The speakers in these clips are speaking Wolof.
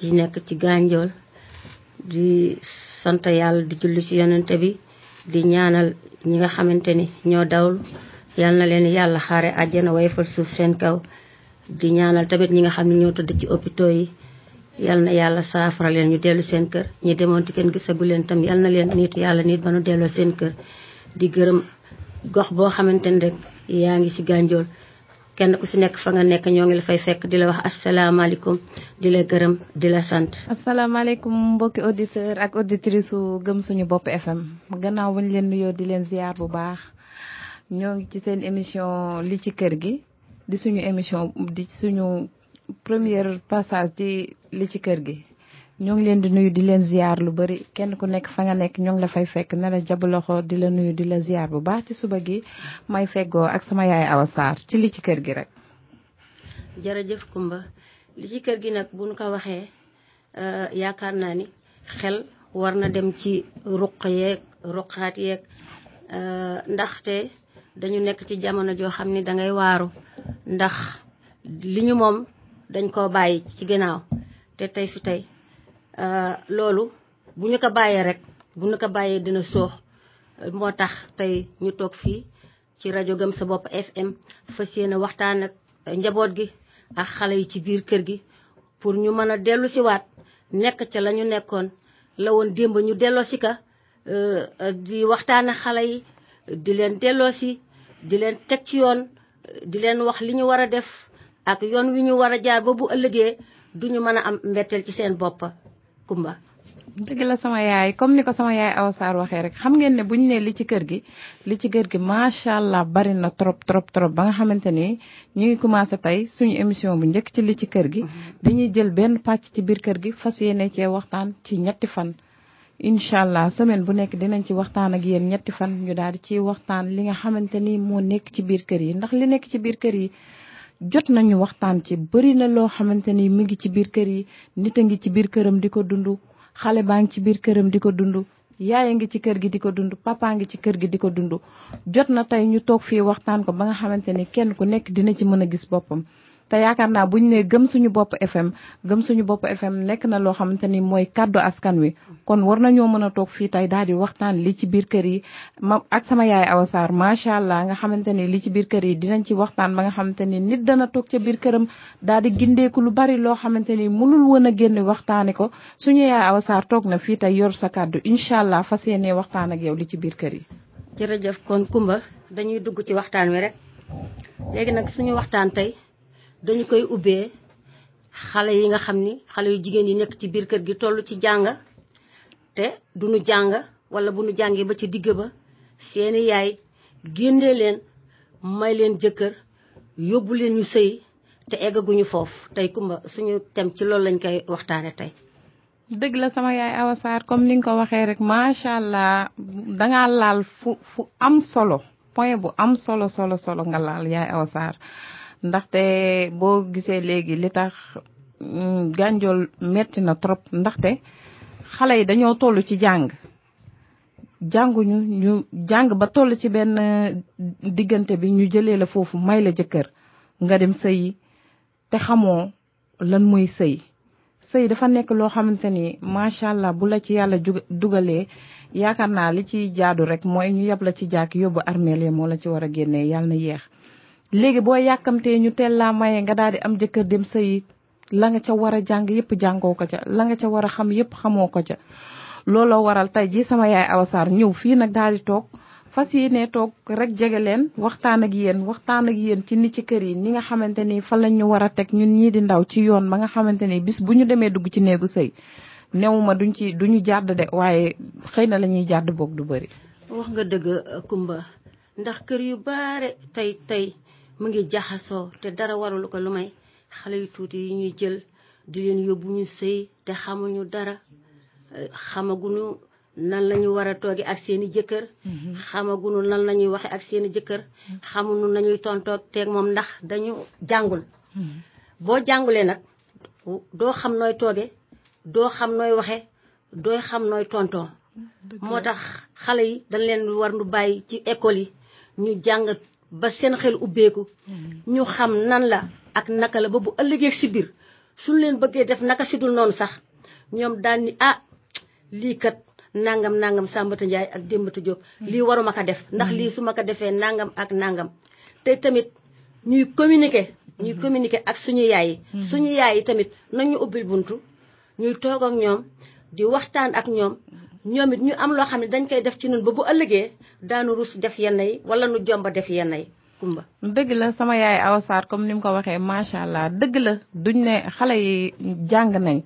yi nekk ci gànjool di sant yàlla di julli ci yonente bi di ñaanal ñi nga xamante ni ñoo dawlu yal na leen yàlla xaare àjjana wayfal suuf seen kaw di ñaanal tamit ñi nga xam ne ñoo tëdd ci hôpitaux yi yal na yàlla saafara leen ñu dellu seen kër ñi demoon ci kenn gisagu leen tam yal na leen nit yàlla nit ba nu delloo seen kër di gërëm gox boo xamante ni rek yaa ngi ci gànjool kenn ku si nekk fa nga nekk ñoo ngi la fay fekk di la wax asalaamaaleykum di la gërëm di la sant. asalaamaaleykum mbokki auditeur ak auditrice su gëm suñu bopp FM gannaaw bañ leen nuyoo di leen ziar bu baax ñoo ngi ci seen émission li ci kër gi di suñu émission di suñu première passage ci li ci kër gi ñoo ngi leen di nuyu di leen ziar lu bari kenn ku nekk fa nga nekk ñoo ngi la fay fekk na la jab loxo di la nuyu di la ziar bu baax ci suba gi may feggoo ak sama yaay Awa Sarr ci li ci kër gi rek. jërëjëf Kumba li ci kër gi nag buñ ko waxee euh, yaakaar naa ni xel war na dem ci ruq yeeg ruqaat yeeg euh, ndaxte dañu nekk ci jamono joo xam ni dangay waaru ndax li ñu moom dañ koo bàyyi ci ginnaaw te tey fi tey euh, loolu bu ñu ko bàyyee rek bu ñu ko bàyyee dina soox moo tax tey ñu toog fii ci rajo Gëm sa bopp FM fas yéene waxtaan ak njaboot gi ak xale yi ci biir kër gi pour ñu mën a dellu si waat nekk ca la ñu nekkoon la woon démb ñu delloo si ka euh, euh, di waxtaan ak xale yi di leen delloo si di leen teg ci yoon di leen wax li ñu war a def ak yoon wi ñu war a jaar ba bu ëllëgee du ñu mën a am mbetteel ci seen bopp Kumba dëgg la sama yaay comme ni ko sama yaay Awa Sarr waxee rek xam ngeen ne bu ñu nee li ci kër gi li ci kër gi macha allah bari na trop trop trop ba nga xamante ni ñu ngi commencé tey suñu émission bu njëkk ci li ci kër gi. Mm-hmm. dañuy jël benn pàcc ci biir kër gi fas yéene cee waxtaan ci ñetti fan. incha allah semaine bu nekk dinañ ci waxtaan ak yéen ñetti fan ñu daal di ciy waxtaan li nga xamante ni moo nekk ci biir kër yi ndax li nekk ci biir kër yi. jot nañu waxtaan ci bëri na loo xamante ni mi ngi ci biir kër yi nit a ngi ci biir këram di ko dund xale baa ngi ci biir këram di ko dund yaay a ngi ci kër gi di ko dund papa ngi ci kër gi di ko dund jot na tey ñu toog fii waxtaan ko ba nga xamante ni kenn ku nekk dina ci mën a gis boppam te yaakaar naa bu ñu nee gëm suñu bopp FM gëm suñu bopp FM nekk na loo xamante ni mooy kàddu askan wi kon war nañoo mën a toog fii tey daal di waxtaan li ci biir kër yi ma ak sama yaay Awa Sarr macha allah nga xamante ni li ci biir kër yi dinañ ci waxtaan ba nga xamante ni nit dana toog ca biir këram daal di gindeeku lu bari loo xamante ni mënul woon a génn waxtaane ko suñu yaay Awa Sarr toog na fii tey yor sa kàddu incha allah fas yéenee waxtaan ak yow li ci biir kër yi. jërëjëf kon Kumba dañuy dugg ci waxtaan wi rek léegi nag suñu waxtaan tey dañu koy ubbee xale yi nga xam ni xale yu jigéen yi nekk ci biir kër gi toll ci jàng te du nu jàng wala bu nu jàngee ba ci digg ba seeni yaay génnee leen may leen jëkkër yóbbu leen ñu sëy te eggaguñu foofu tey kumba suñu tem ci loolu lañ koy waxtaane tey dëgg la sama yaay Awa Sarr comme ni nga ko waxee rek macha allah dangaa laal fu fu am solo point bu am solo solo solo nga laal yaay Awa Sarr ndaxte boo gisee léegi li tax mm, gànjool metti na trop ndaxte xale yi dañoo toll ci jàng jànguñu ñu jàng ba toll ci benn euh, diggante bi ñu jëlee la foofu may la jëkkër nga dem sëyi te xamoo lan mooy sëy sëy dafa nekk loo xamante ni macha allah bu la ci yàlla dugalee yaakaar naa li ci jaadu rek mooy ñu yab la ci jàkk yóbbu armeel yi moo la ci war a génnee yàlla na yéex léegi boo yàkkamtee ñu teel laa maye nga daal di am jëkkër dem sëy la nga ca war a jàng yëpp jàngoo ko ca la nga ca war a xam yëpp xamoo ko ca looloo waral tey jii sama yaay Awa Sarr ñëw fii nag daal di toog fas yéene toog rek jege leen waxtaan ak yéen waxtaan ak yéen ci ni ci kër yi ni nga xamante ni fa lañ ñu war a teg ñun ñii di ndaw ci yoon ba nga xamante ni bis bu ñu demee dugg ci néegu sëy newuma duñ ci duñu jàdd de waaye xëy na la ñuy jàdd boog du bëri. wax nga dëgg Kumba ndax kër yu baare tey tey mu ngi jaxasoo te dara warul ko lu may xale yu tuuti yi ñuy jël di leen yóbbu ñu sëy te xamuñu dara xamaguñu. nan lañu war a tooge ak seeni jëkkër mhm. xamagunu nan lañuy waxe ak seeni jëkkër mhm. xamunu nañuy tontoog teeg moom ndax dañu jàngul mhm. boo jàngulee nag doo xam nooy tooge doo xam nooy waxe dooy xam nooy tontoo moo tax xale yi dañ leen war nu bàyyi ci école yi ñu jàng ba seen xel ubbeeku ñu xam nan la ak naka la ba bu ëllëgee si biir suñ leen bëggee def naka si dul noonu sax ñoom daan ni ah lii kat nangam nangam Sambata Ndiaye ak Dembata Diop hmm. lii waruma ko def ndax hmm. lii su ma ko defee nangam ak nangam te tamit ñuy communiquer ñuy hmm. communiquer ak suñu yaay yi suñu yaay yi tamit nañu ubbil buntu ñuy toog ak ñoom di waxtaan ak ñoom ñoom it ñu am loo xam ne dañ koy def ci nun ba bu ëllëgee daanu rus def yenn yi wala nu jomba def yenn yi Kumba. dëgg la sama yaay Awa Sarr comme ni mu ko waxee macha allah dëgg la duñ ne xale yi jàng nañ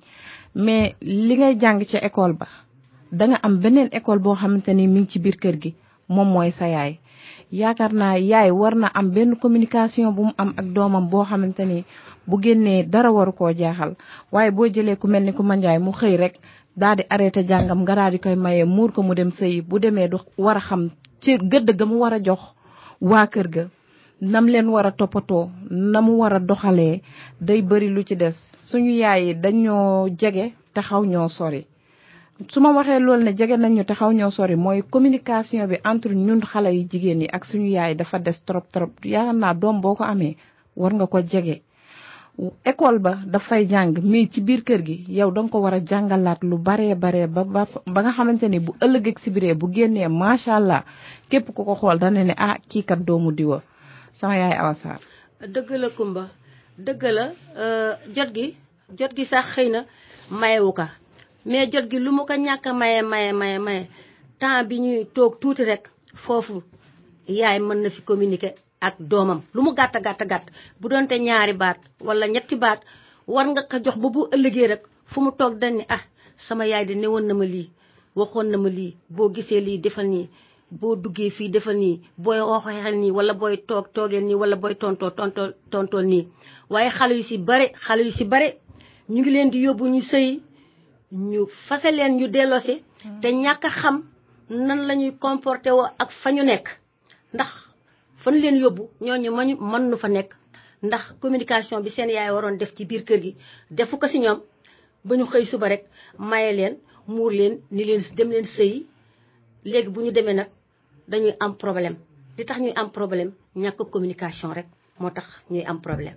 mais li ngay jàng ci école ba da nga am beneen école boo xamante ni mi ngi ci biir kër gi moom mooy sa yaay. yaakaar naa yaay war na am benn communication bu mu am ak doomam boo xamante ni bu génnee dara waru koo jaaxal waaye boo jëlee ku mel ni ku manjaay mu xëy rek daal di arrêté jàngam nga daal di koy maye muur ko mu dem sëyi bu demee du war a xam ci gëdd ga mu war a jox waa kër ga nam leen war a toppatoo na mu war a doxalee day bëri lu ci des suñu yaay yi dañoo jege te xaw ñoo sori su ma waxee loolu ne jege nañ ñu te xaw ñoo sori mooy communication bi entre ñun xale yi jigéen yi ak suñu yaay dafa des trop trop yaakaar naa doom boo ko amee war nga ko jege école ba dafay jàng mais ci biir kër gi yow da nga ko war a jàngalaat lu baree baree ba ba ba nga xamante ni bu ëllëg ak si biree bu génnee macha allah képp ku ko xool dana ne ah kii kat doomu diwa sama yaay Awa Sarr dëgg la Kumba dëgg la euh, jot gi jot gi sax xëy na mayewu ka mais jot gi lu mu ko ñàkk a maye maye maye maye temps bi ñuy toog tuuti rek foofu yaay mën na fi communiquer ak doomam lu mu gàtt gàtt gàtt bu doonte ñaari baat wala ñetti baat war nga ko jox ba bu ëllëgee rek fu mu toog dañ ni ah sama yaay de newoon na ma lii waxoon na ma lii boo gisee lii defal nii boo duggee fii defal nii booy waxee nii wala booy toog toogee nii wala booy tontoo tontoo tontoo nii waaye xale yu si bare xale yu si bare ñu ngi leen di yóbbu ñu sëy ñu fase leen ñu delloose te ñàkk a xam nan la ñuy comporté woo ak fa ñu nekk ndax fan leen yóbbu ñooñu mañu mën nu fa nekk ndax communication bi seen yaay waroon def ci biir kër gi defu ko si ñoom ba ñu xëy suba rek maye leen muur leen ni leen dem leen sëy léegi bu ñu demee nag dañuy am problème li tax ñuy am problème ñàkk communication rek moo tax ñuy am problème.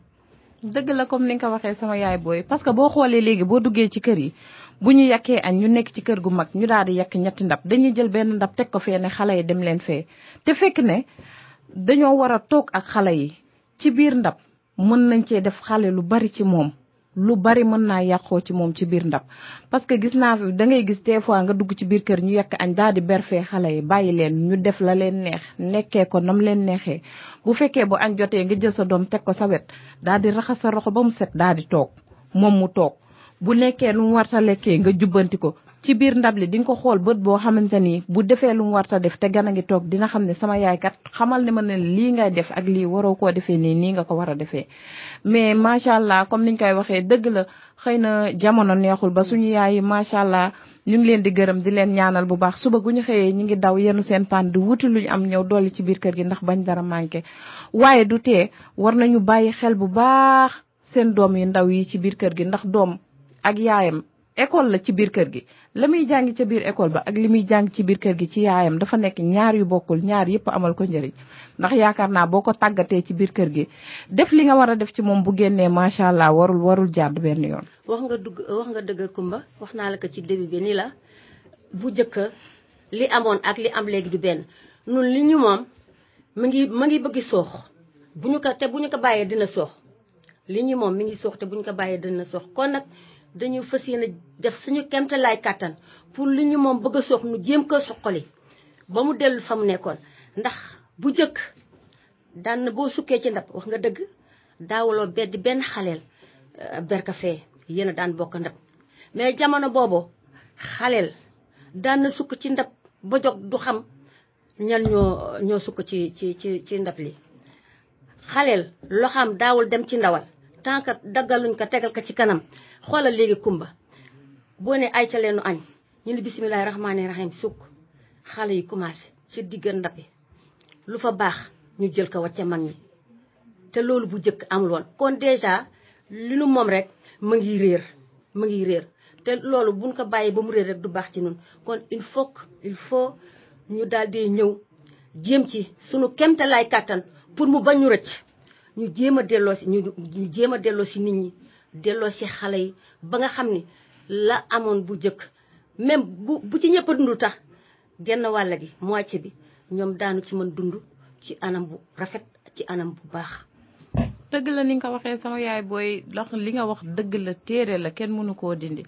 dëgg la comme ni nga ko waxee sama yaay booy parce que boo xoolee léegi boo duggee ci kër yi bu ñu yàkkee añ ñu nekk ci kër gu mag ñu daal di yàkk ñetti ndab dañuy jël benn ndab teg ko fee ne xale yi dem leen fee te fekk ne dañoo war a toog ak xale yi ci biir ndab mën nañ cee def xale lu bari ci moom. lu bari mën naa yàqoo ci moom ci biir ndab parce que gis naa da ngay gis des fois nga dugg ci biir kër ñu yekk añ daal di berfee xale yi bàyyi leen ñu def la leen neex nekkee ko nam leen neexee bu fekkee bu añ jotee nga jël sa doom teg ko sa wet daal di raxas sa roxo ba mu set daal di toog moom mu toog bu nekkee nu mu warta lekkee nga jubbanti ko ci biir ndab li di nga ko xool bët boo xamante ni bu defee lu mu warta def te gan a ngi toog dina xam ne sama yaay kat xamal ne ma ne lii ngay def ak lii waroo koo defee nii nii nga ko war a defee mais macha allah comme niñ koy waxee dëgg la xëy na jamono neexul ba suñu yaay yi macha allah ñu ngi leen di gërëm di leen ñaanal bu baax suba gu ñu xëyee ñu ngi daw yenu seen paan di wuti luñ am ñëw dolli ci biir kër gi ndax bañ dara manqué waaye du tee war nañu bàyyi xel bu baax seen doom yu ndaw yi ci biir kër gi ndax doom ak yaayam école la ci biir kër gi la muy jàng ca biir école ba ak li muy jàng ci biir kër gi ci yaayam dafa nekk ñaar yu bokkul ñaar yëpp amal ko njëriñ ndax yaakaar naa boo ko tàggatee ci biir kër gi def li nga war a def ci moom bu génnee macha allah warul warul jàdd benn yoon. wax nga dugg wax nga dëgg Kumba wax naa la ko ci début bi ni la bu njëkk li amoon ak li am léegi du benn nun li ñu moom mu ngi mu ngi bëgg soox bu ñu ko te bu ñu ko bàyyee dina soox li ñu moom mi ngi soox te bu ñu ko bàyyee dina soox kon nag dañu fas yéene def suñu kemtalaay kàttan pour li ñu moom bëgg a soox nu jéem ko suqali ba mu dellu fa mu nekkoon ndax bu jëkk daan boo sukkee ci ndab wax nga dëgg daawuloo beddi benn xaleel euh, berka fee yéen a daan bokk ndab mais jamono boobu xaleel daan na sukk ci ndab ba jog du xam ñan ñoo ñoo sukk ci ci ci ci ndab li xaleel loxaam daawul dem ci ndawal tant que daggaluñ ko tegal ko ci kanam xoolal léegi kumba boo ne ay ca leenu añ ñu ne bisimilahi rahmaani rahim sukk xale yi commencé ci digg ndab yi lu fa baax ñu jël ko wacca mag ñi te loolu bu jëkk amul woon kon déjà li nu moom rek ma ngi réer ma ngi réer te loolu buñ ko bàyyi ba mu réer rek du baax ci nun kon il faut il faut ñu daal di ñëw jéem ci sunu kemtalaay kàttan pour mu bañ ñu rëcc ñu jéem a delloo si ñu ñu jéem a delloo si nit ñi delloo si xale yi ba nga xam ni la amoon bu jëkk même bu bu ci ñëpp a dund tax genn wàll gi moitié bi ñoom daanu ci mën dund ci anam bu rafet ci anam bu baax dëgg la ni nga ko waxee sama yaay booy ndax li nga wax dëgg la téere la kenn mënu koo dindi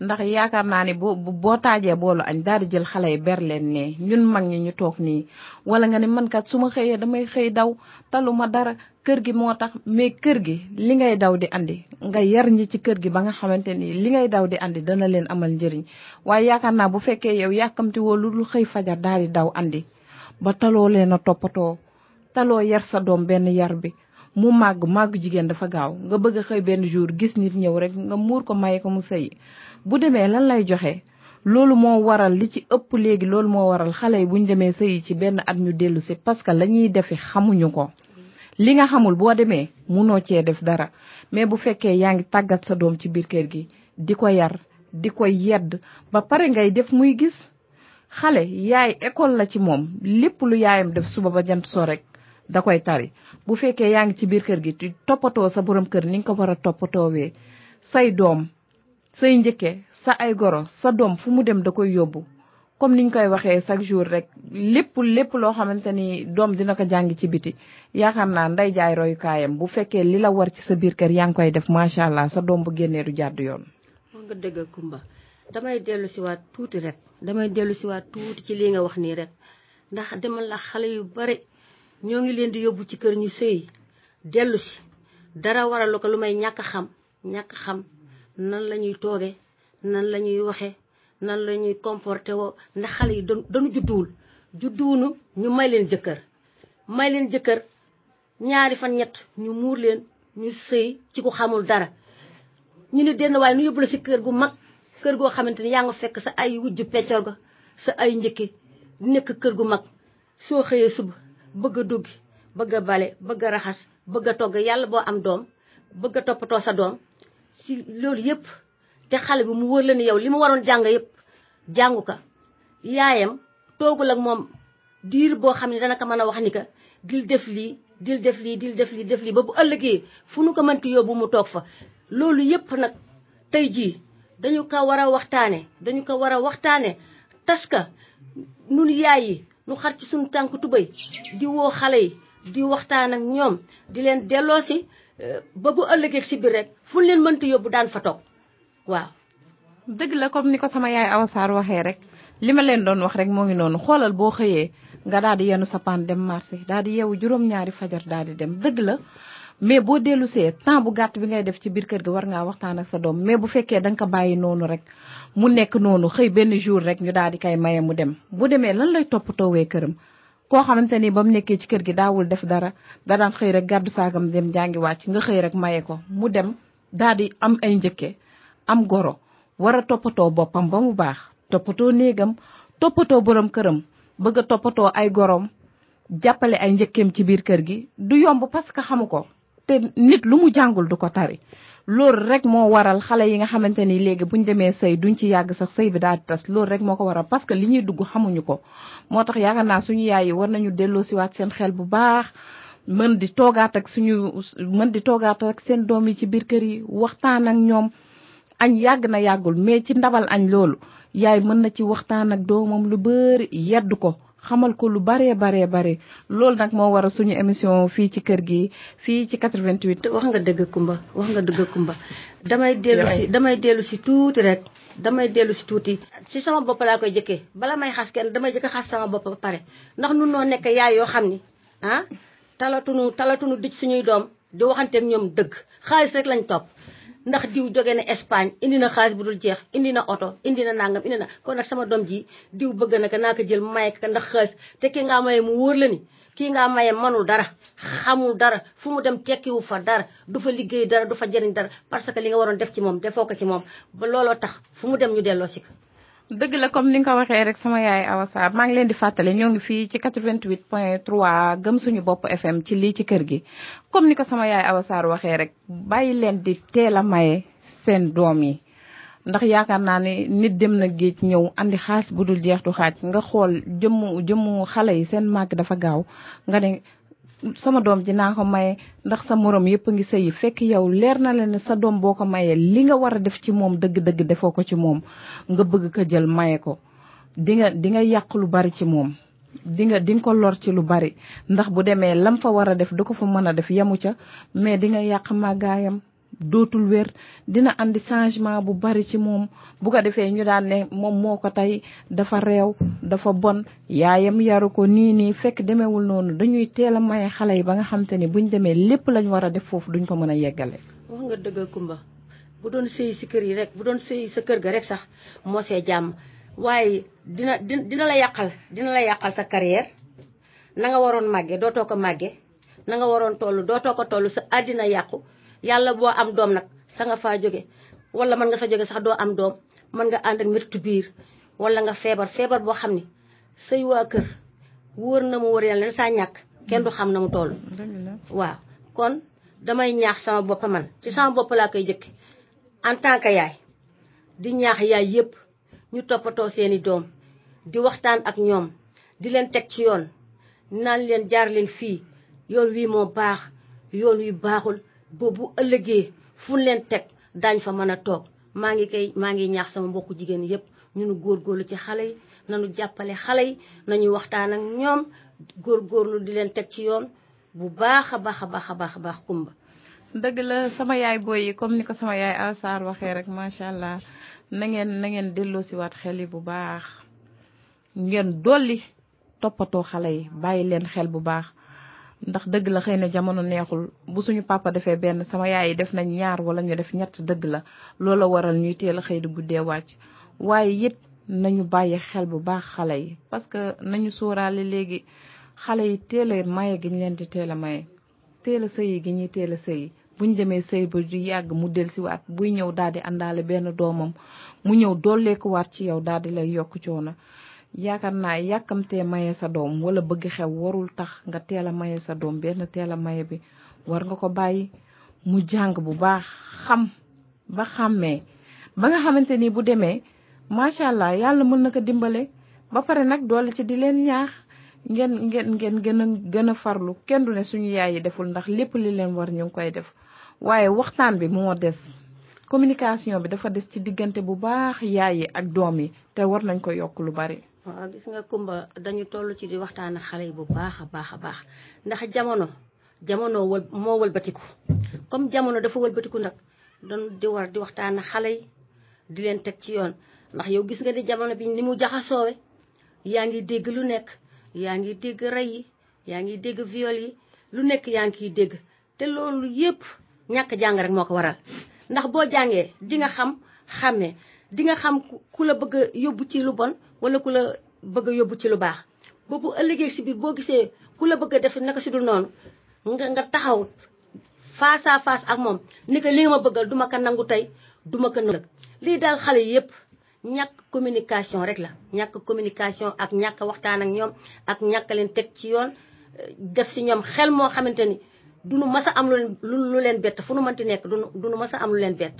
ndax yaakaar naa ne boo boo taajee boolu añ daal di jël xale yi ber leen ne ñun mag ñi ñu toog nii wala nga ne man kat su ma xëyee damay xëy daw talu ma dara kër gi moo tax mais kër gi li ngay daw di andi nga yar ñi ci kër gi ba nga xamante ni li ngay daw di andi dana leen amal njëriñ waaye yaakaar naa bu fekkee yow yàkkamti woo lu dul xëy fajar daal di daw andi ba taloo leen a toppatoo taloo yar sa doom benn yar bi mu màgg màgg jigéen dafa gaaw nga bëgg a xëy benn jour gis nit ñëw rek nga muur ko may ko mu sëy bu demee lan lay joxe loolu moo waral li ci ëpp léegi loolu moo waral xale yi bu ñu demee sëyi ci benn at ñu dellu si parce que la ñuy defi xamuñu ko li nga xamul boo demee munoo cee def dara mais bu fekkee yaa ngi tàggat sa doom ci biir kër gi di ko yar di ko yedd ba pare ngay def muy gis xale yaay école la ci moom lépp lu yaayam def suba ba jant soo rek da koy tari bu fekkee yaa ngi ci biir kër gi toppatoo sa borom kër ni nga ko war a toppatoowee say doom say njëkke sa ay goro sa doom fu mu dem da koy yóbbu comme niñ koy waxee chaque jour rek lépp lépp loo xamante ni doom dina ko jàng ci biti yaakaar naa nday jaay royukaayam bu fekkee li la war ci sa biir kër yaa ngi koy def macha allah sa doom bu génnee du jàdd yoon. moo nga dëgg Kumba damay dellu si waat tuuti rek damay dellu si waat tuuti ci lii nga wax nii rek ndax demal la xale yu bare ñoo ngi leen di yóbbu ci kër ñu sëy dellu si dara waralu ko lu may ñàkk xam. ñàkk xam nan la ñuy tooge nan la ñuy waxe nan la ñuy comporté woo ndax xale yi dañu judduwul judduwunu ñu may leen jëkkër may leen jëkkër ñaari fan ñett ñu muur leen ñu sëy ci ku xamul dara ñu ni denn waaye nu yóbbu la si kër gu mag kër goo xamante ni yaa nga fekk sa ay wujju peccor ga sa ay njëkki nekk kër gu mag soo xëyee suba bëgg a duggi bëgg a bale bëgg a raxas bëgg a togg yàlla boo am doom bëgg a toppatoo sa doom si loolu yëpp te xale bi mu wër la ni yow li mu waroon jàng yëpp jàngu ka yaayam toogul ak moom diir boo xam ne dana ko mën a wax ni ka dil def lii dil def lii dil def lii def lii ba bu ëllëgee fu nu ko mënti yóbbu mu toog fa loolu yëpp nag tey jii dañu ko war a waxtaane dañu ko war a waxtaane tas ka nun yaay yi nu xar ci suñu tànk tubéy di woo xale yi di waxtaan ak ñoom di leen delloo si eh, ba bu ëllëgee si biir rek fu leen mënti yóbbu daan fa toog waaw dëgg la comme ni ko sama yaay Awa Sarr waxee rek li ma leen doon wax rek moo ngi noonu xoolal boo xëyee nga daal di yenu sa paan dem marché daal di yeewu juróom-ñaari fajar daal di dem dëgg la mais boo dellu see temps bu gàtt bi ngay def ci biir kër gi war ngaa waxtaan ak sa doom mais bu fekkee da nga ko bàyyi noonu rek mu nekk noonu xëy benn jour rek ñu daal di koy maye mu dem bu demee lan lay toppatoowee këram koo xamante ni ba mu nekkee ci kër gi daawul def dara da daan xëy rek gàddu saagam dem jàngi wàcc nga xëy rek maye ko mu dem daal di am ay njëkke am goro war a toppatoo boppam ba mu baax toppatoo néegam toppatoo borom këram bëgg a toppatoo ay gorom jàppale ay njëkkeem ci biir kër gi du yomb parce que xamu ko te nit lu mu jàngul du ko tari loolu rek moo waral xale yi nga xamante ni léegi bu ñu demee sëy duñ ci yàgg sax sëy bi daal di tas loolu rek moo ko waral parce que li ñuy dugg xamuñu ko moo tax yaakaar naa suñu yaay yi war nañu delloo siwaat seen xel bu baax mën di toogaat ak suñu mën di toogaat ak seen doom yi ci biir kër yi waxtaan ak ñoom añ yàgg na yàggul mais ci ndabal añ loolu yaay mën na ci waxtaan ak doomam lu bëri yedd ko xamal ko lu baree baree bare loolu nag moo waral suñu émission fii ci kër gi fii ci 88. wax nga dëgg Kumba wax nga dëgg Kumba. damay dellu si damay dellu si tuuti rek. damay dellu si tuuti si sama bopp laa koy jëkkee bala may xas kenn damay jëkk xas sama bopp ba pare ndax nun noo nekk yaay yoo xam ni ah talatunu talatunu dij suñuy doom di waxanteeg ñoom dëgg xaalis rek lañ topp ndax diw jóge na Espagne indi na xaalis bu dul jeex indi na oto indi na nangam indi na kon nag sama doom ji diw bëgg na ko naa ko jël maye ko ndax xaalis te ki ngaa maye mu wóor la ni kii ngaa maye manul dara xamul dara fu mu dem tekkiwu fa dara du fa liggéey dara du fa jëriñ dara parce que li nga waroon def ci moom defoo ko ci moom ba looloo tax fu mu dem ñu delloo si ko dëgg la comme ni nga ko waxee rek sama yaay Awa Sarr maa ngi leen di fàttale ñoo ngi fii ci 88 point 3 gëm suñu bopp FM ci lii ci kër gi comme ni ko sama yaay Awa Sarr waxee rek bàyyi leen di teel a maye seen doom yi ndax yaakaar naa ne nit dem na géej ñëw andi xaas bu dul jeex du xaaj nga xool jëmmu jëmmu xale yi seen màgg dafa gaaw nga ne sama doom ji naa ko maye ndax sa morom yëpp ngi sëyi fekk yow leer na la ne sa doom boo ko mayee li nga war a def ci moom dëgg-dëgg defoo ko ci moom nga bëgg ko jël maye ko di nga di nga yàq lu bari ci moom di nga di nga ko lor ci lu bari ndax bu demee lam fa war a def du ko fa mën a def yamu ca mais di nga yàq màggaayam dootul wér dina andi changement bu bari ci moom bu ko defee ñu daan ne moom moo ko tey dafa réew dafa bon yaayam yaru ko nii nii fekk demeewul noonu dañuy teel a maye xale yi ba nga xam te ne buñ demee lépp lañ war a def foofu duñ ko mën a yeggale. wax nga dëgg Kumba bu doon sëy si kër yi rek bu doon sëy sa kër ga rek sax moo see jàmm waaye dina dina la yàqal dina la yàqal sa carrière na nga waroon màggee dootoo ko màggee. na nga waroon toll dootoo ko toll sa àddina yàqu yàlla boo am doom nag sa nga faa jóge wala mën nga sa jóge sax doo am doom mën nga ànd ak méttu biir wala nga feebar feebar boo xam ni say waa kër wóor na mu wóor yàlla ne saa ñàkk kenn du xam na mu toll waaw kon damay ñaax sama bopp man ci sama bopp laa koy jëkk en tant que yaay di ñaax yaay yëpp ñu toppatoo seeni doom di waxtaan ak ñoom di leen teg ci yoon naan leen jaar leen fii yoon wii moo baax yoon wi baaxul boobu ëllëgee fu leen teg daañ fa mën a toog maa ngi koy maa ngi ñaax sama mbokku jigéen yépp ñu nu góorgóorlu ci xale yi nañu jàppale xale yi nañu waxtaan ak ñoom góorgóorlu di leen teg ci yoon bu baax a baax a baax a baax a baax kumba dëgg la sama yaay booy yi comme ni ko sama yaay Asaar waxee rek macha allah na ngeen na ngeen delloosiwaat xel yi bu baax ngeen dolli toppatoo xale yi bàyyi leen xel bu baax ndax dëgg la xëy na jamono neexul bu suñu papa defee benn sama yaay yi def nañ ñaar wala ñu def ñett dëgg la loola waral ñuy teel a xëy di guddee wàcc waaye it nañu bàyyi xel bu baax xale yi parce que nañu sóoraale léegi xale yi teel a maye gi ñu leen di teel a maye teel a sëyi gi ñuy teel a sëyi bu ñu demee sëy ba du yàgg mu dellusiwaat buy ñëw daal di àndaale benn doomam mu ñëw dolleekuwaat ci yow daal di lay yokk coono yaakaar naa yàkkamtee maye sa doom wala bëgg xew warul tax nga teel a maye sa doom benn teel a maye bi war nga ko bàyyi mu jàng bu baax xam ba xàmmee ba nga xamante ni bu demee macha allah yàlla mën na ko dimbale ba pare nag doole ci di leen ñaax ngeen ngeen ngeen gën a gën a farlu kenn du ne suñu yaay yi deful ndax lépp li leen war ñu ngi koy def waaye waxtaan bi moo des communication bi dafa des ci diggante bu baax yaay yi ak doom yi te war nañ ko yokk lu bari. waaw gis nga Kumba dañu toll ci di waxtaan ak xale yi bu baax a baax a baax ndax jamono jamono wal moo wëlbatiku comme jamono dafa wëlbatiku nag. doon di war di waxtaan ak xale yi di leen teg ci yoon ndax yow gis nga ni jamono bi ni mu jaxasoowe yaa ngi dégg lu nekk yaa ngi dégg rey yi yaa ngi dégg viol yi lu nekk yaa ngi kiy dégg te loolu yépp ñàkk jàng rek moo ko waral ndax boo jàngee di nga xam xàmmee di nga xam ku la bëgg a yóbbu ci lu bon wala ku la bëgg a yóbbu ci lu baax boobu ëllëgee si biir boo gisee ku la bëgg a def naka si dul noonu nga nga taxaw face à face ak moom ni ko li nga ma bëggal duma ko nangu tey duma ko nangu lii daal xale yëpp ñàkk communication rek la ñàkk communication ak ñàkk waxtaan ak ñoom ak ñàkk leen teg ci yoon def si ñoom xel moo xamante ni du nu mës a am lu leen bett fu nu mënti nekk du nu mës a am lu leen bett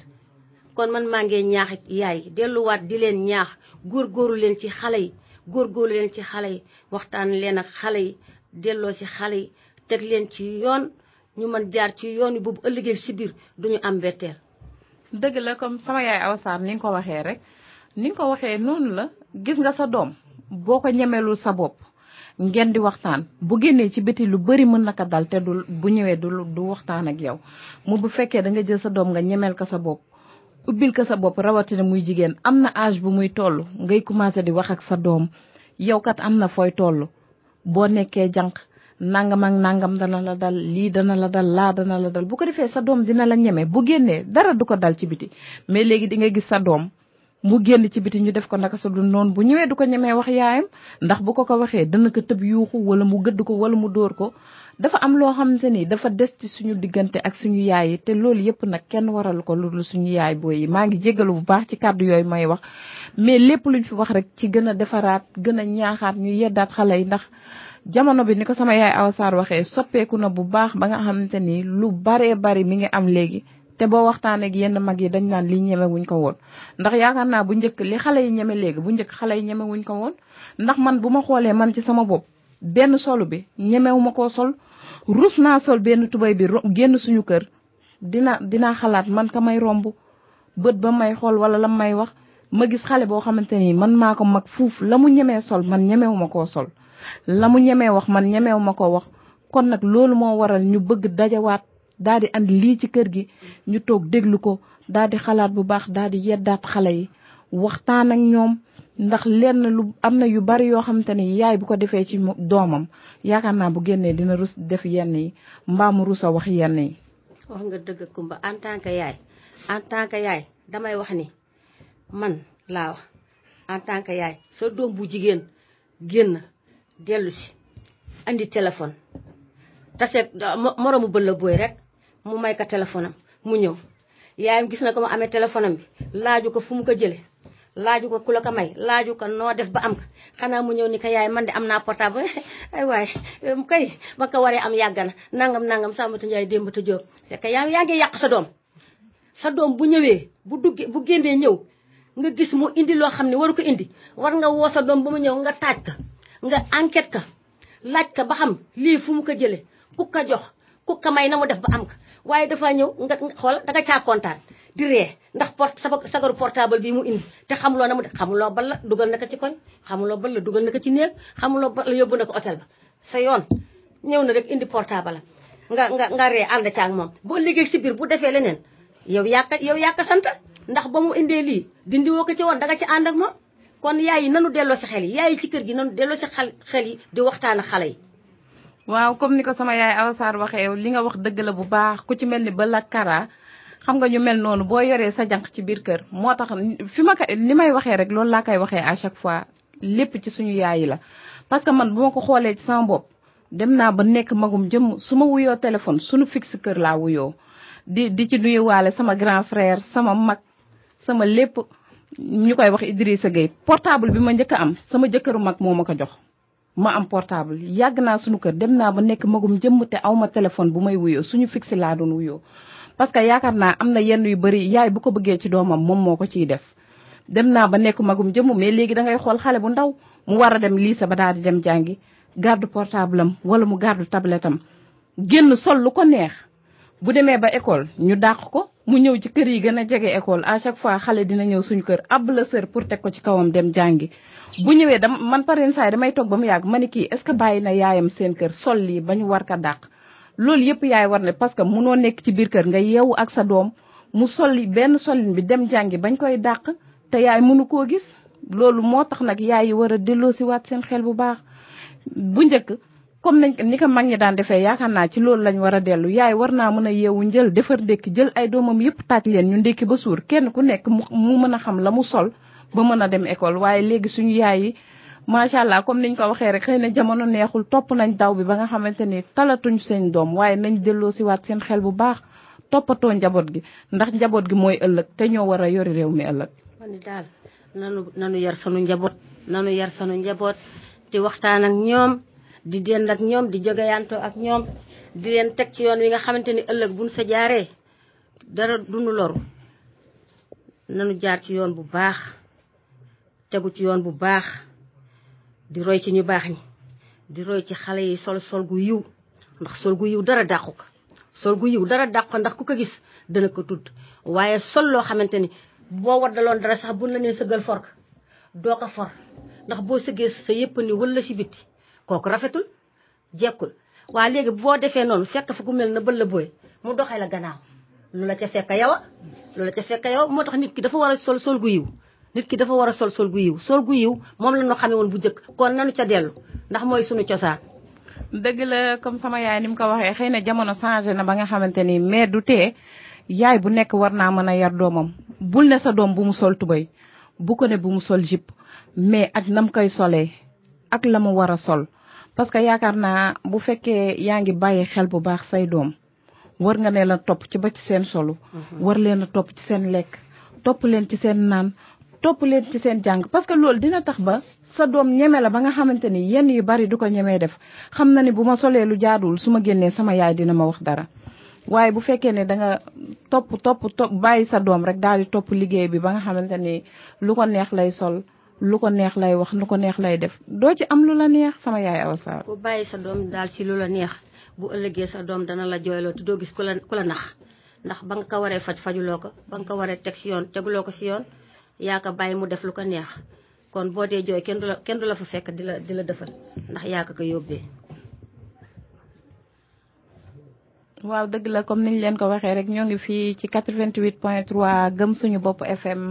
kon man maa ngi ñaax yaay delluwaat di leen ñaax góor góoru leen ci xale yi góorgóorlu leen ci xale yi waxtaan leen ak xale yi delloo si xale yi teg leen ci yoon ñu mën jaar ci yoon yi boobu ëllëgee si biir duñu am mbetteel dëgg la comme sama yaay Awa Sarr ni nga ko waxee rek ni nga ko waxee noonu la gis nga sa doom boo ko ñemelul sa bopp ngeen di waxtaan bu génnee ci biti lu bëri mën na ko dal te du bu ñëwee du du waxtaan ak yow mu bu fekkee da nga jël sa doom nga ñemel ko sa bopp ubbil ko sa bopp rawatina muy jigéen am na âge bu muy toll ngay commencé di wax ak sa doom yow kat am na fooy toll boo nekkee jànq nangam ak nangam dana la dal lii dana la dal laa dana la dal bu ko defee sa doom dina la ñeme bu génnee dara du ko dal ci biti mais léegi di nga gis sa doom mu génn ci biti ñu def ko naka sa du noonu bu ñëwee du ko ñemee wax yaayam ndax bu ko ko waxee dana ko tëb yuuxu wala mu gëdd ko wala mu dóor ko dafa am loo xamante ni dafa des ci suñu diggante ak suñu yaay yi te loolu yëpp nag kenn waral ko lu suñu yaay booy yi maa ngi jégalu bu baax ci kàddu yooyu may wax mais lépp luñ fi wax rek ci gën a defaraat gën a ñaaxaat ñu yeddaat xale yi ndax jamono bi ni ko sama yaay Awa Sarr waxee soppeeku na bu baax ba nga xamante ni lu baree bari mi ngi am léegi te boo waxtaanee ak yenn mag yi dañ naan li ñeme wuñ ko woon ndax yaakaar naa bu njëkk li xale yi ñeme léegi bu njëkk xale yi ñeme wuñ ko woon ndax man bu ma xoolee man ci sama bopp benn solu bi ñemewu ma koo sol rus naa sol benn tubay bi génn suñu kër dina dinaa xalaat man ka may romb bët ba may xool wala la may wax ma gis xale boo xamante ni man maa ko mag fuuf la mu ñemee sol man ñemewu ma koo sol la mu ñemee wax man ñemewu ma koo wax kon nag loolu moo waral ñu bëgg dajawaat daal di andi lii ci kër gi ñu toog déglu ko daal di xalaat bu baax daal di yeddaat xale yi waxtaan ak ñoom ndax lenn lu am na yu bari yoo xamante ni yaay bu ko defee ci doomam yaakaar naa bu génnee dina rus def yenn yi mbaa mu rus a wax yenn yi. wax nga dëgg Kumba en tant que yaay en tant que yaay damay wax ni man laa wax en tant que yaay sa doom bu jigéen génn dellu si andi téléphone tase moroomu bëlla booy rek mu may ko téléphone am mu ñëw yaayam gis na ko mu amee téléphone am bi laaju ko fu mu ko jële laaju ko ku la ko may laaju ko noo def ba am ko xanaa mu ñëw ni ko yaay man de am naa portable ay waay kay ba ko waree am yàgg na nangam nangam Sambatu Njaay démb te jóob fekk yaa yaa ngi yàq sa doom sa doom bu ñëwee bu duggee bu génnee ñëw nga gis mu indi loo xam ne waru ko indi war nga woo sa doom ba mu ñëw nga taaj ka nga enquête ka laaj ka ba xam lii fu mu ko jëlee ku ka jox ku ka may na mu def ba am ka waaye dafa ñëw nga xool da nga caa kontaan di ree ndax porte sagaru portable bi mu indi te xamuloo na mu def xamuloo ban la dugal na ko ci koñ xamuloo ban la dugal na ko ci néeg xamuloo ban la yóbbu na ko hôtel ba sa yoon ñëw na rek indi portable nga nga nga ree ànd ca ak moom boo liggéey si biir bu defee leneen yow yàq yow yàq sant ndax ba mu indee lii dindi woo ko ci woon da nga ci ànd ak moom kon yaay yi nanu delloo si xel yi yaay yi ci kër gi nanu delloo si xel xel yi di waxtaan ak xale yi waaw comme ni ko sama yaay Awa Sarr waxee li nga wax dëgg la bu baax ku ci mel ni Bala Kara xam nga ñu mel noonu boo yoree sa jànq ci biir kër moo tax fi ma ko li may waxee rek loolu laa koy waxee à chaque fois lépp ci suñu yaay yi la parce que man bu ma ko xoolee ci sama bopp dem naa ba nekk magum jëmm su ma wuyoo téléphone suñu fixe kër laa wuyoo di di ci nuyuwaale sama grand frère sama mag sama lépp ñu koy wax Idrissa Gueye portable bi ma njëkk a am sama jëkkëru mag moo ma ko jox ma am portable yàgg naa suñu kër dem naa ba nekk magum jëmm te aw ma téléphone bu may wuyoo suñu fixe laa doon wuyoo parce que yaakaar naa am na yenn yu bëri yaay bu ko bëggee ci doomam moom moo ko ciy def dem naa ba nekk magum jëmm mais léegi da ngay xool xale bu ndaw mu war a dem lycée ba daal di dem jàngi garde portable am wala mu garde tablette am génn sol lu ko neex bu demee ba école ñu dàq ko mu ñëw ci kër yi gën a jege école à chaque fois xale dina ñëw suñu kër ab la sër pour teg ko ci kawam dem jàngi bu ñëwee dam man pareen saay damay toog ba mu yàgg ma ne kii est-ce que bàyyi na yaayam seen kër sol lii ba ñu war ka dàq loolu yëpp yaay war ne parce que munoo nekk ci biir kër nga yeewu ak sa doom mu solli benn sollin bi dem jàngi bañ koy dàq te yaay mënu koo gis loolu moo tax nag yaay yi war a delloosiwaat seen xel bu baax bu njëkk comme nañ ni ko mag ñi daan defee yaakaar naa ci loolu lañ war a dellu yaay war naa mën a yeewu njël defar ndékki jël ay doomam yëpp taaj leen ñu ndékki ba suur kenn ku nekk mu mu mën a xam la mu sol ba mën a dem école waaye léegi suñu yaay yi macha allah comme niñ ko waxee rek xëy na jamono neexul topp nañ daw bi ba nga xamante ni talatuñ seen doom waaye nañ delloo si waat seen xel bu baax toppatoo njaboot gi ndax njaboot gi mooy ëllëg te ñoo war a yori réew mi ëllëg. man daal nanu nanu yar sanu njaboot nanu yar sanu njaboot di waxtaan ak ñoom di dend ak ñoom di jogeyantoo ak ñoom di leen teg ci yoon wi nga xamante ni ëllëg buñ sa jaaree dara duñu loru nanu jaar ci yoon bu baax. tegu ci yoon bu baax di roy ci ñu baax ñi di roy ci xale yi sol sol gu yiw ndax sol gu yiw dara dàqu ko sol gu yiw dara dàqu ko ndax ku ko gis dana ko tudd waaye sol loo xamante ni boo waddaloon dara sax buñ la nee sëggal for ko doo ko for ndax boo sëggee sa yëpp ni wala si bitti kooku rafetul jekkul waa léegi boo defee noonu fekk fa ku mel na bëlla booy mu doxee la gannaaw lu la ca fekk yow a lu la ca fekk yow moo tax nit ki dafa war a sol sol gu yiw nit ki dafa war a sol sol gu yiw sol gu yiw moom la ñu xamee woon bu njëkk kon nanu ca dellu ndax mooy sunu cosaan dëgg la comme sama yaay ni mu ko waxee xëy na jamono changé na ba nga xamante ni mais du tee yaay bu nekk war naa mën a yar doomam bul ne sa doom bu mu sol tubay bu ko ne bu mu sol jip mais ak nam koy solee ak la mu war a sol parce que yaakaar naa bu fekkee yaa ngi bàyyi xel bu baax say doom war nga ne la topp ci ba ci seen solu mhm. war leen a topp ci seen lekk topp leen ci seen naan topp leen ci seen jàng parce que loolu dina tax ba sa doom ñeme la ba nga xamante ni yenn yu bari du ko ñemee def xam na ni bu ma solee lu jaaduwul su ma génnee sama yaay dina ma wax dara waaye bu fekkee ne da nga topp topp topp bàyyi sa doom rek daal di topp liggéey bi ba nga xamante ni lu ko neex lay sol lu ko neex lay wax lu ko neex lay def doo ci am lu la neex sama yaay Awa Sarr ku bàyyi sa doom daal si lu la neex bu ëllëgee sa doom dana la jooyloo te doo gis ku la ku la nax ndax ba nga ko waree faj fajuloo ko ba nga ko waree teg si yoon teguloo ko si yoon yaa ko bàyyi mu def lu ko neex kon boo dee jooy kenn du la kenn du la fa fekk di la di la defal ndax yaa ko ko yóbbee waaw dëgg la comme niñ leen ko waxee rek ñoo ngi fii ci 88 point 3 gëm suñu bopp FM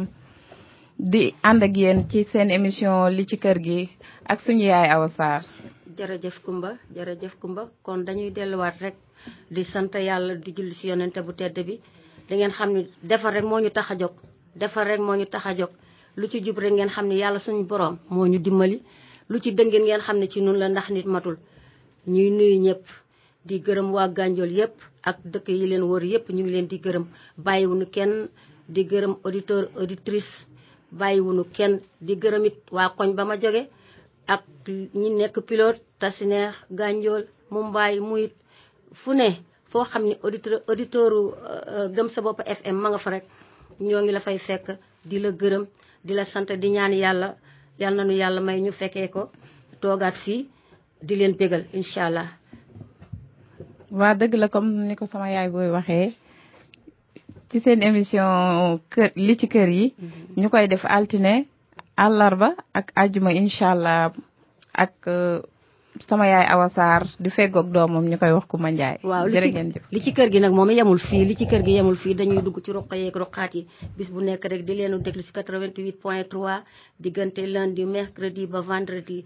di ànd ak yéen ci seen émission li ci kër gi ak suñu yaay Awa Sarr. jërëjëf Kumba jërëjëf Kumba kon dañuy delluwaat rek di sant yàlla di julli si yonente bu tedd bi da ngeen xam ni defar rek moo ñu tax a jóg defar rek moo ñu tax a jóg lu ci jub rek ngeen xam ni yàlla suñu borom moo ñu dimbali lu ci dëngeen ngeen xam ne ci nun la ndax nit matul. ñuy nuyu ñëpp di gërëm waa Gànjool yëpp ak dëkk yi leen wër yëpp ñu ngi leen di gërëm bàyyiwuñu kenn di gërëm auditeur auditrice bàyyiwuñu kenn di gërëm it waa koñ ba ma jóge ak ñi nekk pilote Tasineex Gànjool Mumbaay muyit fu ne foo xam ne auditeur auditeuru euh, gëm sa bopp FM ma nga fa rek ñoo ngi la fay fekk di la gërëm di la sant di ñaan yàlla yal na nu yàlla may ñu fekkee ko toogaat fii di leen bégal incha allah. waa dëgg la comme ni ko sama yaay booy waxee ci seen émission kër li ci kër yi. Mm-hmm. ñu koy def altine àllarba ak àjjuma incha allah ak. Euh, sama yaay Awa Sarr di feggoog doomam ñu koy wax ku ma Ndiaye. waaw li ci kër gi nag moom yemul fii li ci kër gi yemul fii dañuy dugg ci roqa yeeg roqaat yi bis bu nekk rek di leen déglu si 88 point 3 diggante lundi mercredi ba vendredi